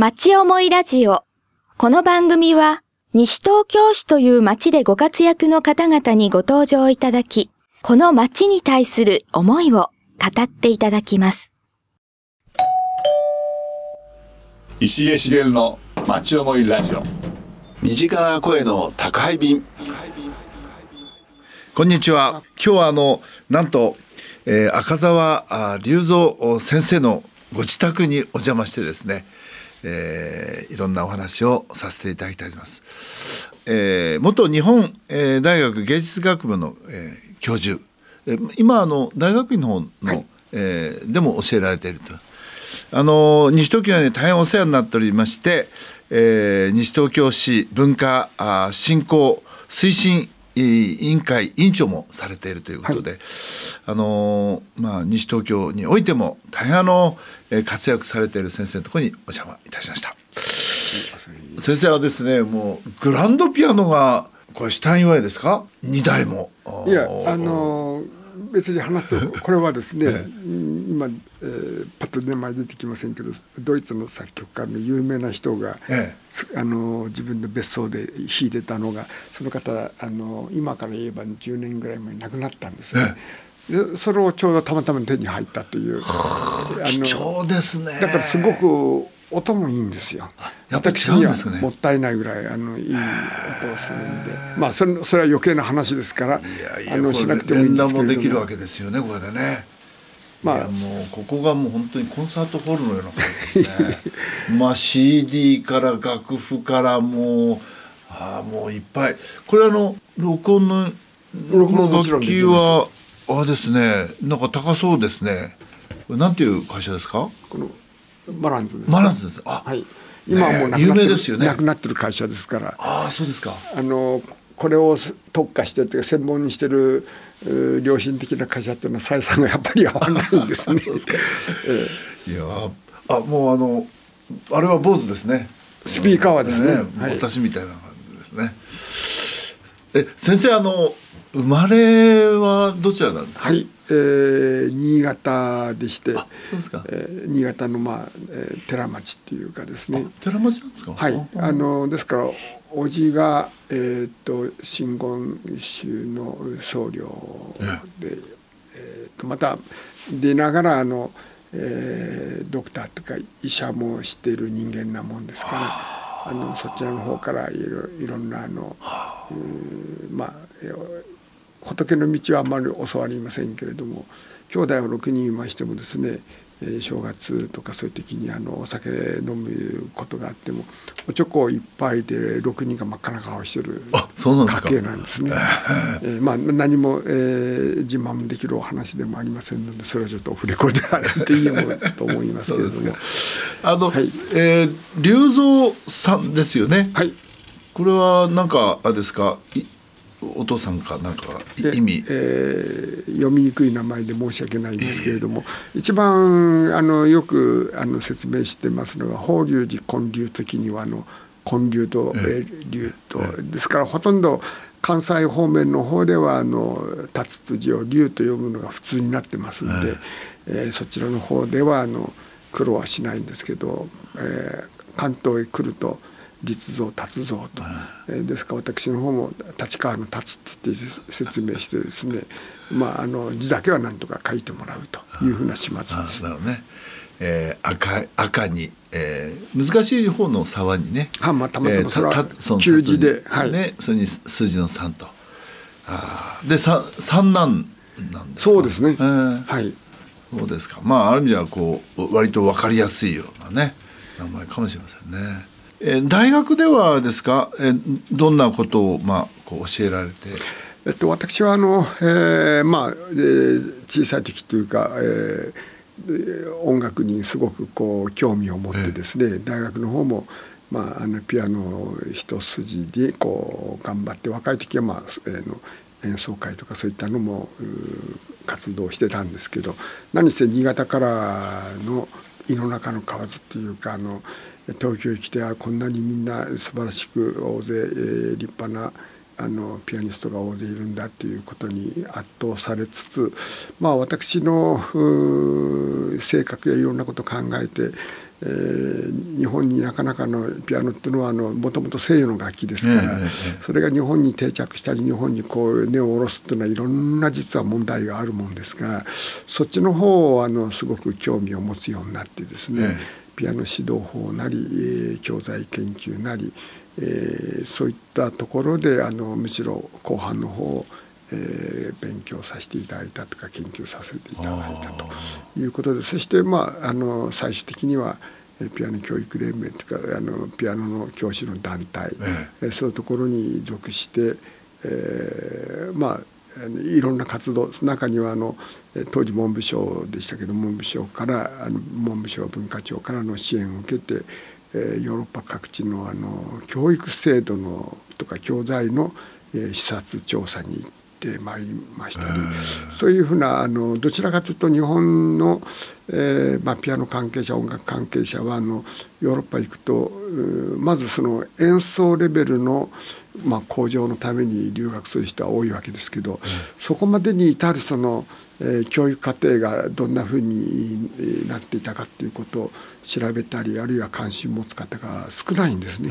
町思いラジオ。この番組は、西東京市という町でご活躍の方々にご登場いただき、この町に対する思いを語っていただきます。石江茂の町思いラジオ身近な声の宅配便こんにちは。今日はあのなんと、えー赤澤あ隆三先生のご自宅にお邪魔してですね、えーいろんなお話をさせていただきたいと思います。えー元日本、えー大学芸術学部の、えー教授、えー今あの大学院の方の、えーでも教えられていると。あの西東京に大変お世話になっておりまして、えー西東京市文化あ振興推進えー委員会委員長もされているということで、あのまあ西東京においても大変あの、えー活躍されている先生のところにお邪魔いたしました。先生はですねもうグランドピアノがこれシュタインワイですか？2台も。いやあの別に話すとこれはですね、うん今、えーパッと名前出てきませんけどドイツの作曲家の有名な人が、えあの自分の別荘で弾いてたのがその方あの今から言えば10年ぐらい前に亡くなったんですね。でそれをちょうどたまたま手に入ったというあ貴重ですね。だからすごく音もいいんですよ。やっぱり違うんですかねもったいないぐらいあのいい音をするんで、まあそれそれは余計な話ですから、いやいやあのしなくてもいいんですけも。連弾もできるわけですよねこれでね。まあもうここがもう本当にコンサートホールのような感じですね。まあ CD から楽譜からもうああもういっぱい。これあの録音の録音もちろん楽器はあれですねなんか高そうですね。なんていう会社ですか？このマランズです。マランズです。あ、はい。今はもうなくなって有名るですよねなくなってる会社ですから、ああそうですか。あのこれを特化してというか専門にしてる良心的な会社っていうのは採算がやっぱり合わないんですね。えいやーあもうあのあれは坊主ですね。スピーカーはですねはい私みたいな感じですね。え先生あの生まれはどちらなんですか？えはい、えー新潟でして、そうですか。えー新潟のまあ、えー寺町っていうかですね。寺町なんですか？はい、あのですから叔父が、えー、と真言宗の僧侶で、えー、とまた出ながらあの、えードクターとか医者もしている人間なもんですからあのそちらの方からいろいろんなあの、うーまあえー仏の道はあんまり教わりませんけれども兄弟を6人いましてもですねえー正月とかそういう時にあのお酒飲むことがあってもおちょこ一杯で6人が真っ赤な顔してる家系なんですね。えーまあ何も、えー自慢できるお話でもありませんのでそれはちょっとオフレコであれっていいもと思いますけれども。あの、はいえー龍蔵さんですよね。はいこれはなんかあれですか。いお父さんかなんかで意味？えー読みにくい名前で申し訳ないんですけれども、一番あのよくあの説明してますのが法隆寺建立的にはあの建立とええ。ーですからほとんど関西方面の方ではあの立つ字を龍と読むのが普通になってますんで、えーそちらの方ではあの苦労はしないんですけど、えー関東へ来ると立像立像と、えーですから私の方も立川の立って言って説明してですね、まあ、あの字だけはなんとか書いてもらうというふうな始末あです。なるほどね。えー、赤赤に、えー、難しい方の沢にね。はまあたまたま旧字で辰にね、それに数字の三と。あーで三三男なんですか？そうですね、えーはいそうですか。まあある意味ではこう割とわかりやすいようなね名前かもしれませんね。えー大学ではですか？えーどんなことをまあこう教えられて？えっと、私はあの、えーまあ、えー小さい時というか、えーで音楽にすごくこう興味を持ってですね、大学の方も、まあ、あのピアノ一筋でこう頑張って若い時は、まあえーの演奏会とかそういったのも活動してたんですけど何せ新潟からの井の中の蛙っていうかあの東京へ来てあこんなにみんな素晴らしく大勢、えー立派なあのピアニストが大勢いるんだっていうことに圧倒されつつまあ私の性格やいろんなことを考えて、えー、日本になかなかのピアノっていうのはもともと西洋の楽器ですから、それが日本に定着したり日本にこう根を下ろすっていうのはいろんな実は問題があるもんですからそっちの方をあのすごく興味を持つようになってですね、ピアノ指導法なり、えー、教材研究なり、えー、そういったところであのむしろ後半の方をえー、勉強させていただいたとか研究させていただいたということでそしてまああの最終的にはピアノ教育連盟というかあのピアノの教師の団体、ええ、そういうところに属して、えー、まあいろんな活動中にはあの当時文部省でしたけど文部省からあの文部省文化庁からの支援を受けて、えー、ヨーロッパ各地のあの教育制度のとか教材の、えー、視察調査に行ってまいりましたりそういうふうなあのどちらかというと日本の、えーまあ、ピアノ関係者音楽関係者はあのヨーロッパ行くとまずその演奏レベルの、まあ、向上のために留学する人は多いわけですけど、うん、そこまでに至るその、えー、教育過程がどんなふうになっていたかということを調べたりあるいは関心を持つ方が少ないんですね。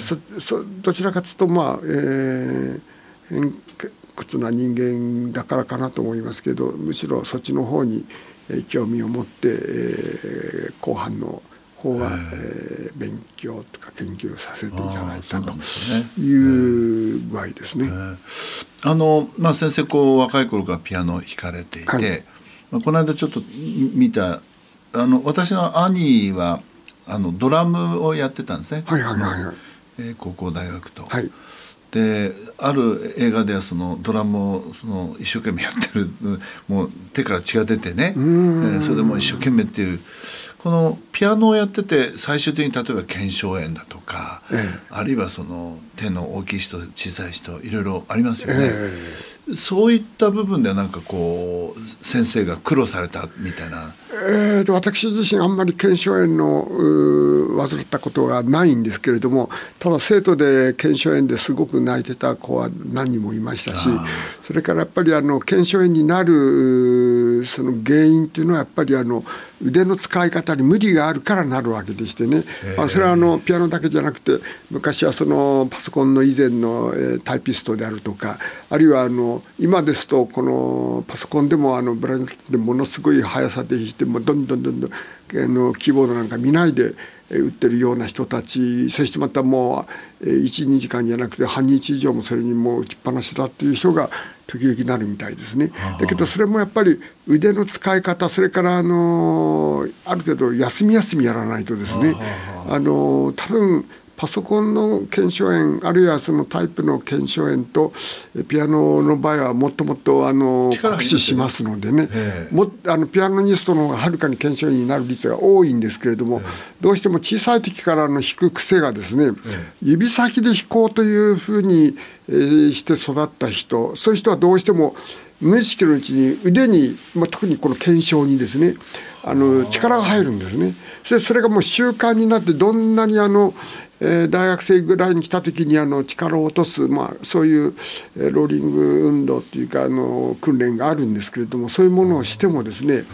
そそどちらかというとまあ、えー、屈な人間だからかなと思いますけどむしろそっちの方に興味を持って、えー、後半の方は、えー、勉強とか研究させていただいたという具合ですね。あのまあ、先生こう若い頃からピアノ弾かれていて、はい、まあ、この間ちょっと見たあの私の兄はあのドラムをやってたんですね、はいはいはいはい。えー、高校大学と。はいである映画ではそのドラムをその一生懸命やってる もう手から血が出てね、えー、それでも一生懸命っていうこのピアノをやってて最終的に例えば腱鞘炎だとか、ええ、あるいはその手の大きい人小さい人いろいろありますよね。えそういった部分ではなんかこう先生が苦労されたみたいな。えーと、私自身あんまり腱鞘炎の患ったことはないんですけれどもただ生徒で腱鞘炎ですごく泣いてた子は何人もいましたしそれからやっぱりあの腱鞘炎になるその原因っていうのはやっぱりあの腕の使い方に無理があるからなるわけでしてね、まあ、それはあのピアノだけじゃなくて昔はそのパソコンの以前のタイピストであるとかあるいはあの今ですとこのパソコンでもあのブランケットでものすごい速さで弾いてもどんどんどんどんあのキーボードなんか見ないで打ってるような人たちそしてまたもう12時間じゃなくて半日以上もそれにもう打ちっぱなしだっていう人が時々なるみたいですね。だけどそれもやっぱり腕の使い方それからあのある程度休み休みやらないとですねあの多分パソコンの腱鞘炎あるいはそのタイプの腱鞘炎とピアノの場合はもっともっとあの酷使しますのでね。もあのピアノニストの方がはるかに腱鞘炎になる率が多いんですけれどもどうしても小さい時からの弾く癖がですね指先で弾こうというふうにして育った人そういう人はどうしても無意識のうちに腕に、まあ、特にこの腱鞘にですねあの力が入るんですね。そそれがもう習慣になってどんなにあのえー、大学生ぐらいに来た時にあの力を落とす、まあ、そういう、えー、ローリング運動っていうかあの訓練があるんですけれどもそういうものをしてもですね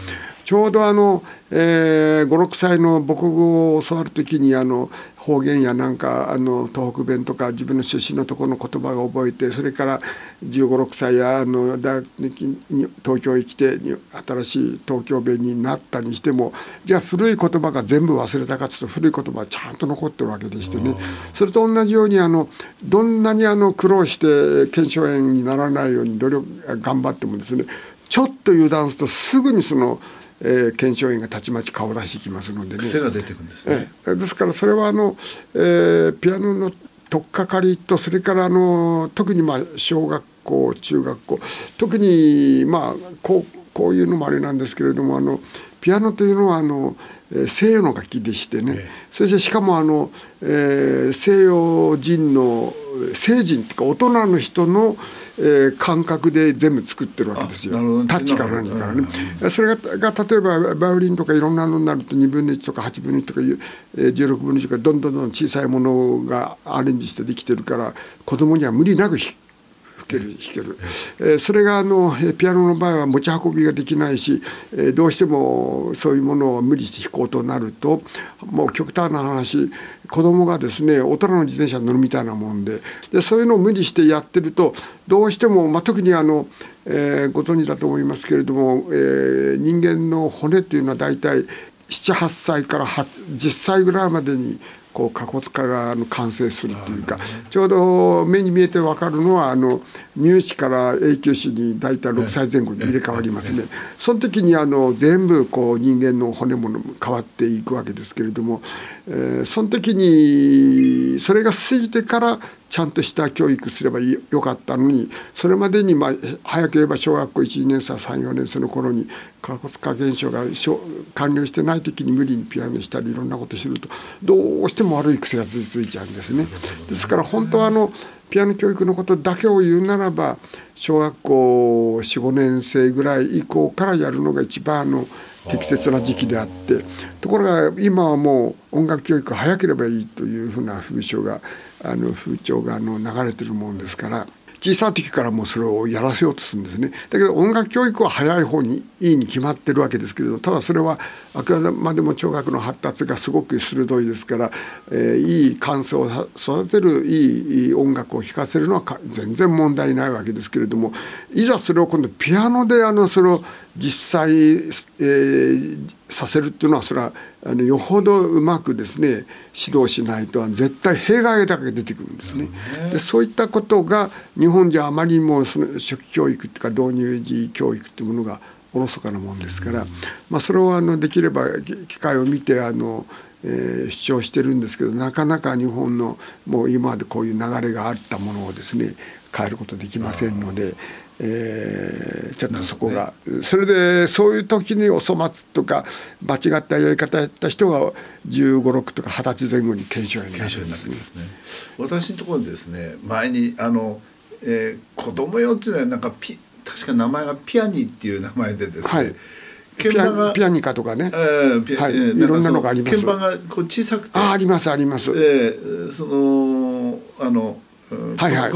ちょうどあの、えー、56歳の母国語を教わる時にあの方言やなんかあの東北弁とか自分の出身のところの言葉を覚えてそれから1 5 6歳やあの大学に東京へ来て新しい東京弁になったにしてもじゃあ古い言葉が全部忘れたかというと古い言葉はちゃんと残ってるわけでしてね。それと同じようにあのどんなにあの苦労して腱鞘炎にならないように努力頑張ってもですねちょっと油断するとすぐにそのえー、腱鞘炎がたちまち顔出してきますのでね。癖が出てくるんですね、えー、ですからそれはあの、えー、ピアノの取っかかりとそれからあの特にまあ小学校中学校特にまあこうこういうのもあれなんですけれどもあのピアノというのはあの西洋の楽器でしてね、え。そしてしかもあの、えー、西洋人の成人っていうか大人の人の、えー、感覚で全部作ってるわけですよ。タッチから何からね、それがが例えばバイオリンとかいろんなのになると2分の1とか8分の1とかいう、えー、16分の1とかどんどんどん小さいものがアレンジしてできてるから子供には無理なく吹吹ける弾ける、えー、それがあのピアノの場合は持ち運びができないし、えー、どうしてもそういうものを無理して弾こうとなるともう極端な話子供がですね大人の自転車に乗るみたいなもんででそういうのを無理してやってるとどうしても、まあ、特にあの、えー、ご存知だと思いますけれども、えー、人間の骨っていうのは大体78歳から10歳ぐらいまでにこう過骨化が完成するというかちょうど目に見えて分かるのはあの乳歯から永久歯に大体6歳前後に入れ替わりますね。その時にあの全部こう人間の骨も変わっていくわけですけれども、えー、その時にそれが過ぎてからちゃんとした教育すればよかったのにそれまでに、まあ、早ければ小学校12年生34年生の頃に過骨化現象が完了してない時に無理にピアノしたりいろんなことするとどうしても悪い癖が続いちゃうんですね。ですから本当はあのピアノ教育のことだけを言うならば小学校45年生ぐらい以降からやるのが一番の適切な時期であってところが今はもう音楽教育早ければいいというふうな風潮があの風潮があの流れてるもんですから小さい時からもうそれをやらせようとするんですね。だけど音楽教育は早い方にいいに決まってるわけですけれどただそれはあくまでも聴覚の発達がすごく鋭いですから、えー、いい感想を育てるいい音楽を弾かせるのは全然問題ないわけですけれどもいざそれを今度ピアノであのそれを実際、えー、させるっていうのはそれはあのよほどうまくですね指導しないと絶対弊害だけ出てくるんですね。でそういったことが日本じゃあまりにもその初期教育っていうか導入時教育っていうものがおろそかなもんですから、まあ、それをあのできれば機会を見てあの、えー、主張してるんですけどなかなか日本のもう今までこういう流れがあったものをですね変えることできませんので。えー、ちょっとそこが、ね、それでそういう時にお粗末とか間違ったやり方やった人が1 5 6とか二十歳前後に検証になる。んですね。私のところでですね前にあの、えー、子供用っていうのはなんかピ確か名前がピアニっていう名前でですね、はい。ピアピアニカとかね、えーはい、いろんなのがあります。鍵盤がこう小さくてあありますあります、えー、そのあのはいはい。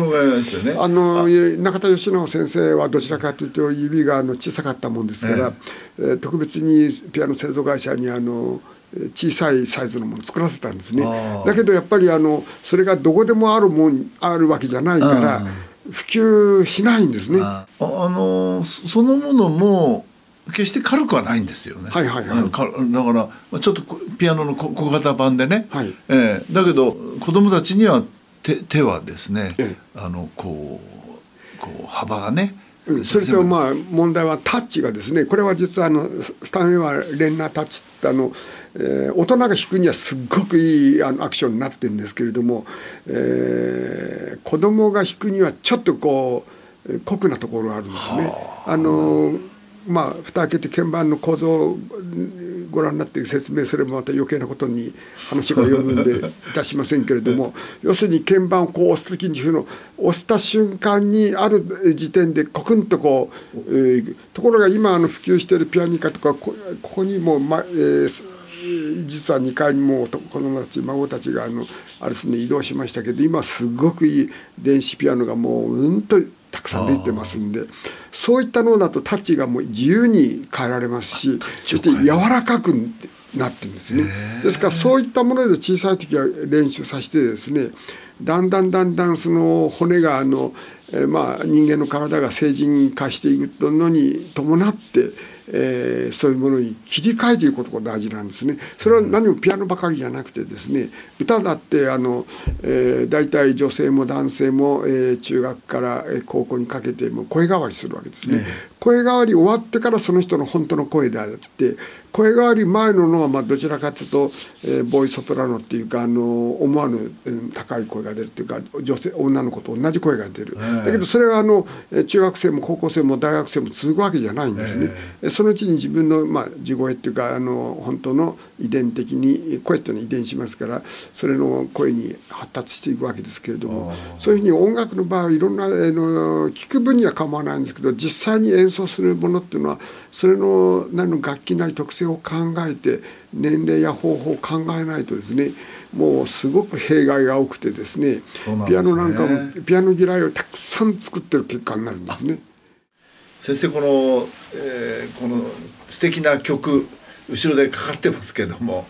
ね、あの中田義直先生はどちらかというと指があの小さかったもんですから、えー、特別にピアノ製造会社にあの小さいサイズのものを作らせたんですね。だけどやっぱりあのそれがどこでもあるもんあるわけじゃないから。普及しないんですね。あのそのものも決して軽くはないんですよね。はいはいはい。だからちょっとピアノの小型版でね。はい。えー、だけど子供たちには手手はですね、ええ、あのこうこう幅がねそれとまあ問題はタッチがですねこれは実はあのスタンウェイはレンナータッチってあの、えー、大人が弾くにはすっごくいいあのアクションになってるんですけれども、えー、子供が弾くにはちょっとこう酷なところがあるんですね。あのまあ蓋開けて鍵盤の構造ご覧になって説明すればまた余計なことに話が及ぶんでいたしませんけれども 要するに鍵盤をこう押す時にその押した瞬間にある時点でコクンとこう、えー、ところが今あの普及しているピアニカとかここにも、まえー、実は2階にも子供たち孫たちがあのあれですね移動しましたけど今すごくいい電子ピアノがもううんとたくさん出てますんでそういったのだとタッチがもう自由に変えられますしそして柔らかくなってるんですねですからそういったもので小さい時は練習させてですねだんだんだんだんその骨があの、えー、まあ人間の体が成人化していくのに伴ってえー、そういうものに切り替えていくことが大事なんですね。それは何もピアノばかりじゃなくてですね歌だってあの、えー、大体女性も男性も、えー、中学から高校にかけても声変わりするわけですね。声変わり終わってからその人の本当の声であって声変わり前ののはまあどちらかというと、えー、ボーイソプラノっていうかあの思わぬ高い声が出るっていうか女性女の子と同じ声が出る、だけどそれはあの中学生も高校生も大学生も続くわけじゃないんですね。そのうちに自分の、まあ、地声っていうかあの本当の遺伝的に声っていうのは遺伝しますからそれの声に発達していくわけですけれどもそういうふうに音楽の場合いろんなあの聞く分には構わないんですけど実際に演演奏するものっていうのはそれの何の楽器なり特性を考えて年齢や方法を考えないとですねもうすごく弊害が多くてですねねピアノなんかもピアノ嫌いをたくさん作ってる結果になるんですね。先生この、えーこの素敵な曲後ろでかかってますけども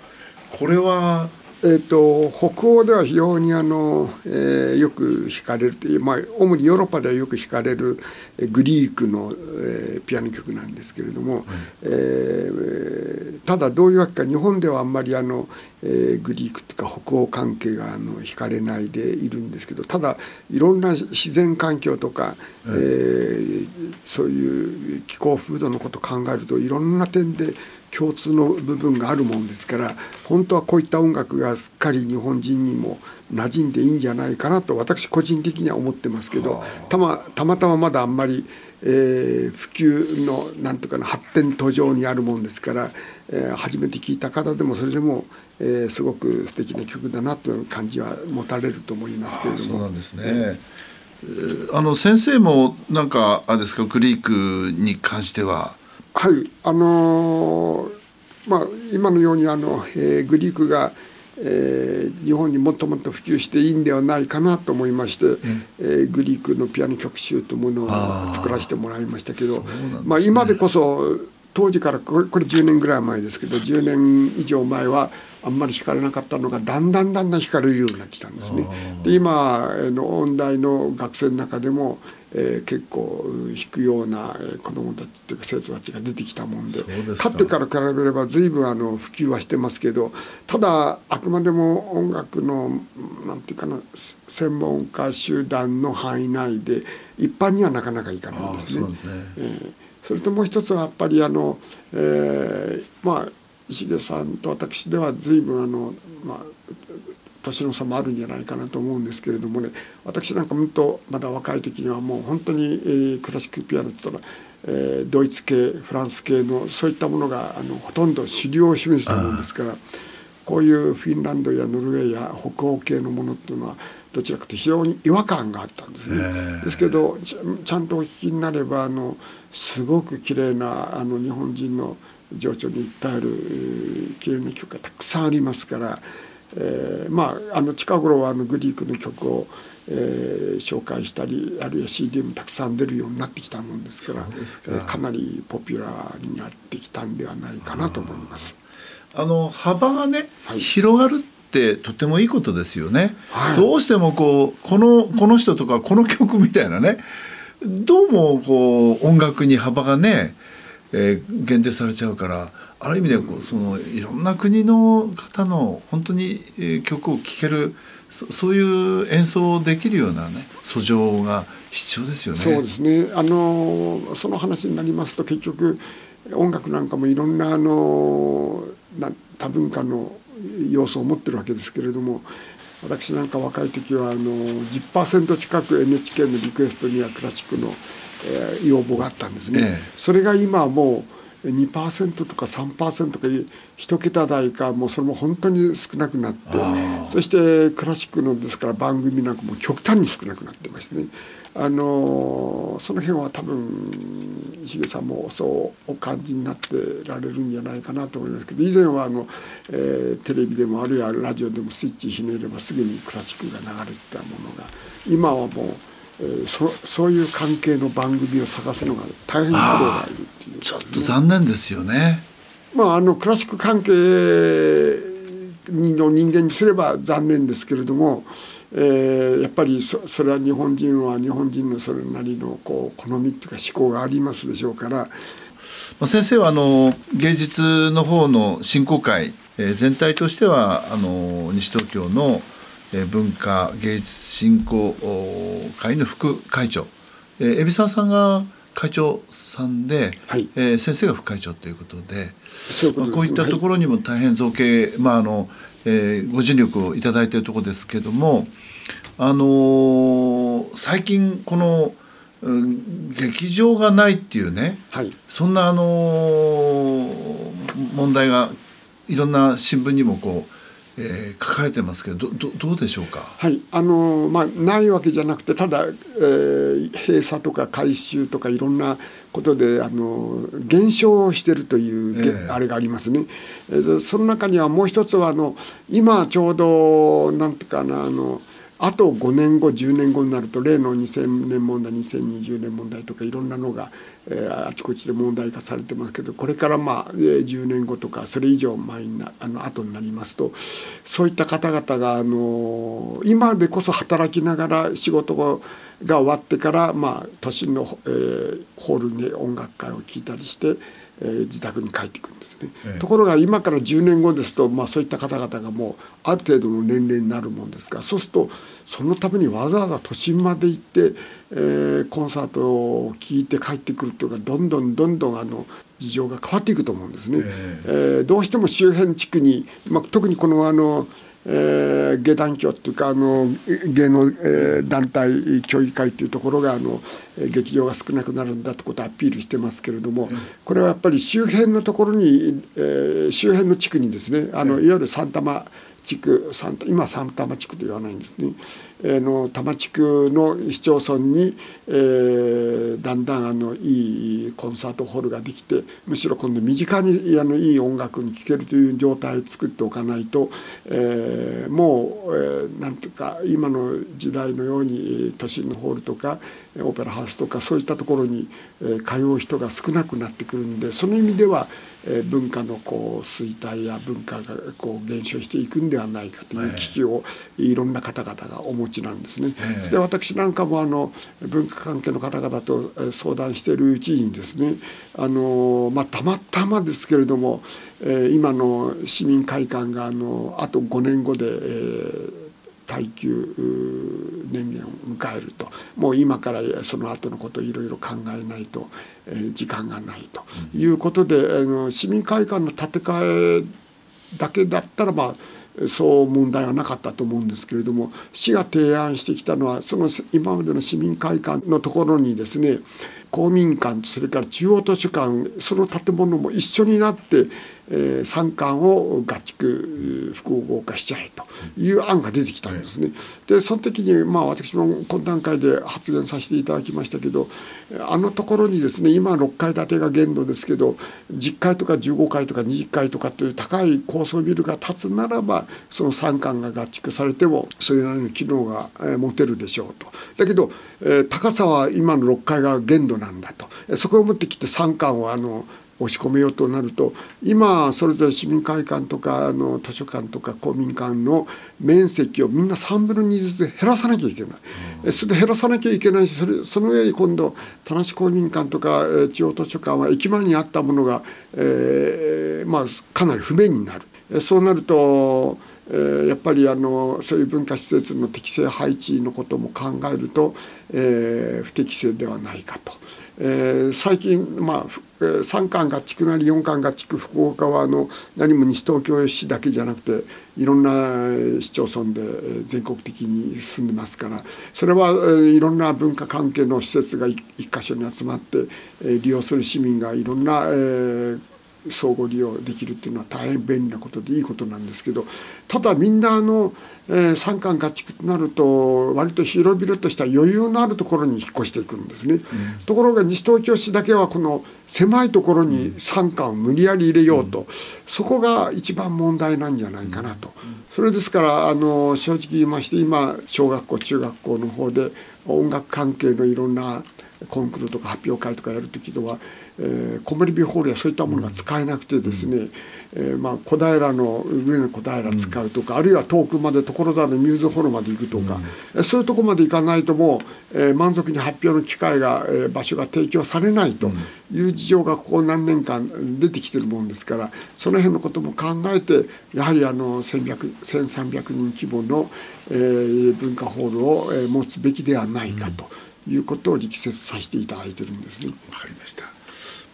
これはえー、と北欧では非常にあの、えーよく弾かれるという、まあ、主にヨーロッパではよく弾かれるえーグリークの、えーピアノ曲なんですけれども、えーただどういうわけか日本ではあんまりあの、えーグリークというか北欧関係があの弾かれないでいるんですけどただいろんな自然環境とか、えーそういう気候風土のことを考えるといろんな点で共通の部分があるもんですから本当はこういった音楽がすっかり日本人にも馴染んでいいんじゃないかなと私個人的には思ってますけどたまたまたままだあんまり、えー普及のなんとかの発展途上にあるもんですから、えー初めて聴いた方でもそれでも、えーすごく素敵な曲だなという感じは持たれると思いますけれども。そうなんですね。えーあの先生もなんかあれですかグリークに関してははいあのーまあ今のようにあの、えーグリークが、えー日本にもっともっと普及していいんではないかなと思いまして、えーグリークのピアノ曲集というものを作らせてもらいましたけど、まあ、今でこそ当時からこれこれ10年ぐらい前ですけど10年以上前はあんまり弾かれなかったのがだんだんだんだん弾かれるようになってきたんですね。で今あの音大の学生の中でも、えー結構うん弾くようなえー子どもたちっていうか生徒たちが出てきたもんでかかってから比べれば随分あの普及はしてますけどただあくまでも音楽のなんていうかなす専門家集団の範囲内で一般にはなかなかいかないんですね。そえーそれともう一つはやっぱりあの、えーまあ石毛さんと私では随分あの、まあ、年の差もあるんじゃないかなと思うんですけれどもね私なんか本当まだ若い時にはもう本当に、えークラシックピアノって言ったら、えードイツ系フランス系のそういったものがあのほとんど主流を示したものですからこういうフィンランドやノルウェーや北欧系のものっていうのはどちらかというと非常に違和感があったんですね。ですけどちゃんとお聞きになればあのすごく綺麗なあの日本人の情緒に訴えるえー綺麗な曲がたくさんありますから、えーまああの近頃はあのグリークの曲を、えー紹介したりあるいは CD もたくさん出るようになってきたもんですからか。えーかなりポピュラーになってきたんではないかなと思います。あの幅がね、はい。広がるってとてもいいことですよね、はい。どうしてもこうこのこの人とかこの曲みたいなねどうもこう音楽に幅がね、えー限定されちゃうからある意味でこうそのいろんな国の方の本当に曲を聴けるそういう演奏できるようなね訴状が必要ですよね。そうですねあのその話になりますと結局音楽なんかもいろんなあのな多文化の要素を持ってるわけですけれども私なんか若い時はあの10%近く NHK のリクエストにはクラシックの、えー要望があったんですね。ええ。それが今はもう2%とか3%とか一桁台かもうそれも本当に少なくなってそしてクラシックのですから番組なんかも極端に少なくなってましてね。あのその辺は多分石毛さんもそうお感じになってられるんじゃないかなと思いますけど以前はあの、えーテレビでもあるいはラジオでもスイッチひねればすぐにクラシックが流れてたものが今はもう、えーそそういう関係の番組を探すのが大変な苦労がいるっていう、ちょっと残念ですよね。まあ、あのクラシック関係の人間にすれば残念ですけれども、えーやっぱりそそれは日本人は日本人のそれなりのこう好みっていうか思考がありますでしょうからまあ、先生はあの芸術の方の振興会、えー全体としてはあの西東京の、えー文化芸術振興お会の副会長、えー、海老沢さんが会長さんで、はい。えー先生が副会長ということでそういうことですまあこういったところにも大変造形、まああのえーご尽力をいただいているところですけども、あのー最近この、うん劇場がないっていうね、はい。そんなあのー問題がいろんな新聞にもこう、えー、書かれてますけどどどうでしょうか？はいあのまあないわけじゃなくてただ、えー、閉鎖とか改修とかいろんなことであの減少してるという、えー、あれがありますね。えー、その中にはもう一つはあの今ちょうどなんていうかなあのあと5年後10年後になると例の2000年問題2020年問題とかいろんなのが、えー、あちこちで問題化されてますけどこれからまあ10年後とかそれ以上前になあの後になりますとそういった方々があの今でこそ働きながら仕事が終わってからまあ都心の、えー、ホールに音楽会を聴いたりして。えー、自宅に帰ってくるんですね、ええ、ところが今から10年後ですと、まあ、そういった方々がもうある程度の年齢になるもんですからそうするとそのためにわざわざ都心まで行って、えー、コンサートを聴いて帰ってくるというかどんどんどんどんあの事情が変わっていくと思うんですね。え。えー、どうしても周辺地区に、まあ、特にこのあのえー、下段教っていうかあの芸能、えー、団体協議会っていうところがあの劇場が少なくなるんだってことをアピールしてますけれどもこれはやっぱり周辺のところに、えー、周辺の地区にですねあのいわゆる三玉地区今三玉地区と言わないんですね。えの多摩地区の市町村に、えー、だんだんあのいいコンサートホールができてむしろ今度身近にあのいい音楽に聴けるという状態を作っておかないと、えー、もう、えー、なんていうか今の時代のように都心のホールとかオペラハウスとかそういったところに、え、通う人が少なくなってくるんでその意味では文化のこう衰退や文化がこう減少していくんではないかという危機をいろんな方々がお持ちなんですね。で私なんかもあの文化関係の方々と相談しているうちにですねあの、まあ、たまたまですけれども、え今の市民会館があのあと5年後で、えー耐久年限を迎えると。もう今からその後のことをいろいろ考えないと、えー、時間がないと。いうことで、あの市民会館の建て替えだけだったらまあそう問題はなかったと思うんですけれども市が提案してきたのはその今までの市民会館のところにですね公民館とそれから中央図書館その建物も一緒になってえー、三冠を合築複合化しちゃえという案が出てきたんですね。でその時にまあ私も懇談会で発言させていただきましたけどあのところにですね今6階建てが限度ですけど10階とか15階とか20階とかという高い高層ビルが建つならばその三冠が合築されてもそれなりの機能が持てるでしょうと。だけど、えー、高さは今の6階が限度なんだと。そこを持ってきて三冠をあの押し込めようとなると今それぞれ市民会館とかあの図書館とか公民館の面積をみんな3分の2ずつで減らさなきゃいけない、うん、それで減らさなきゃいけないしそれその上に今度田無公民館とか地方図書館は駅前にあったものが、えーまあ、かなり不便になる。そうなるとえー、やっぱりあのそういう文化施設の適正配置のことも考えると、えー、不適正ではないかと。えー、最近、まあ、3巻合築なり4巻合築福岡はあの何も西東京市だけじゃなくていろんな市町村で全国的に進んでますからそれはいろんな文化関係の施設が一箇所に集まって利用する市民がいろんな、えー、相互利用できるっていうのは大変便利なことでいいことなんですけどただみんなあの、えー、三冠合築となると割と広々とした余裕のあるところに引っ越していくんですね。うん、ところが西東京市だけはこの狭いところに三冠を無理やり入れようと、うん、そこが一番問題なんじゃないかなと。それですからあの正直言いまして今小学校中学校の方で音楽関係のいろんなコンクールとか発表会とかやる時とは、えー、コメリビホールやそういったものが使えなくてですね、うん、えー、まあ、小平の上の小平使うとか、うん、あるいは遠くまで所沢のミューズホールまで行くとか、うん、そういうとこまで行かないともう、えー、満足に発表の機会が、えー、場所が提供されないという事情がここ何年間出てきてるもんですからその辺のことも考えてやはりあの1300人規模の、えー、文化ホールを、えー、持つべきではないかと。いうことを力説させていただいてるんですね。わかりました。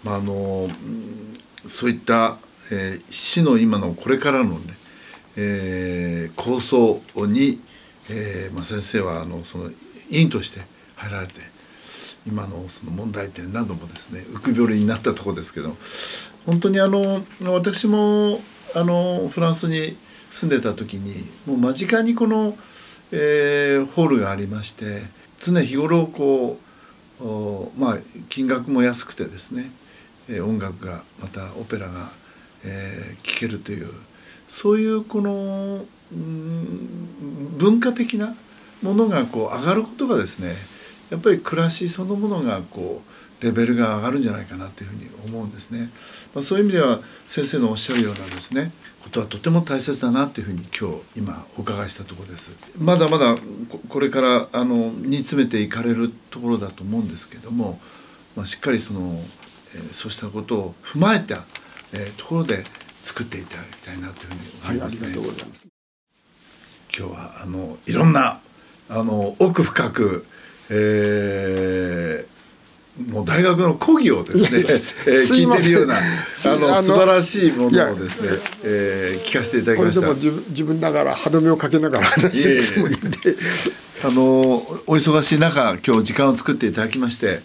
まああのそういった、えー、市の今のこれからのね、えー、構想に、えーまあ、先生はあのその委員として入られて今のその問題点などもですね浮く病になったところですけど本当にあの私もあのフランスに住んでた時にもう間近にこの、えー、ホールがありまして常日頃こうまあ金額も安くてですね、えー、音楽がまたオペラが、えー、聴けるというそういうこの、うん、文化的なものがこう上がることがですねやっぱり暮らしそのものがこうレベルが上がるんじゃないかなというふうに思うんですね。まあ、そういう意味では先生のおっしゃるようなですねことはとても大切だなというふうに今日今お伺いしたところです。まだまだこれからあの煮詰めていかれるところだと思うんですけども、まあ、しっかりその、えー、そうしたことを踏まえた、えー、ところで作っていただきたいなというふうに思いますね。今日はあのいろんなあの奥深く、えー、もう大学の講義をですね、えー、聞いてるようなあの素晴らしいものをですね、えー、聞かせていただきました。自分ながら歯止めをかけながら話してるつもりで、あのお忙しい中今日時間を作っていただきまして。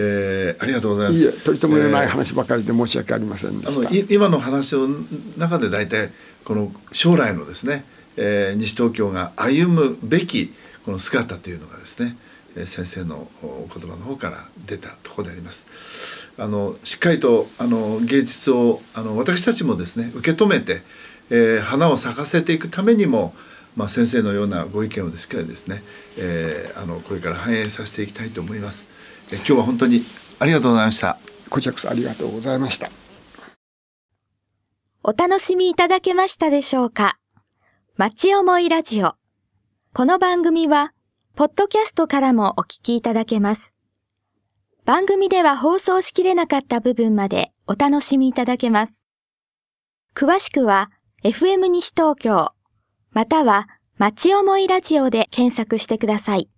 えー、ありがとうございます。いとりともない話ばかりで申し訳ありませんでした。えー、今の話の中で大体この将来のですね、えー、西東京が歩むべきこの姿というのがですね、先生のお言葉の方から出たところであります。あのしっかりとあの芸術をあの私たちもですね受け止めて、えー、花を咲かせていくためにも、まあ、先生のようなご意見をしっかりですね、えー、あのこれから反映させていきたいと思います。え今日は本当にありがとうございました。こちらこそありがとうございました。お楽しみいただけましたでしょうか？町思いラジオ。この番組はポッドキャストからもお聞きいただけます。番組では放送しきれなかった部分までお楽しみいただけます。詳しくは FM 西東京、または町思いラジオで検索してください。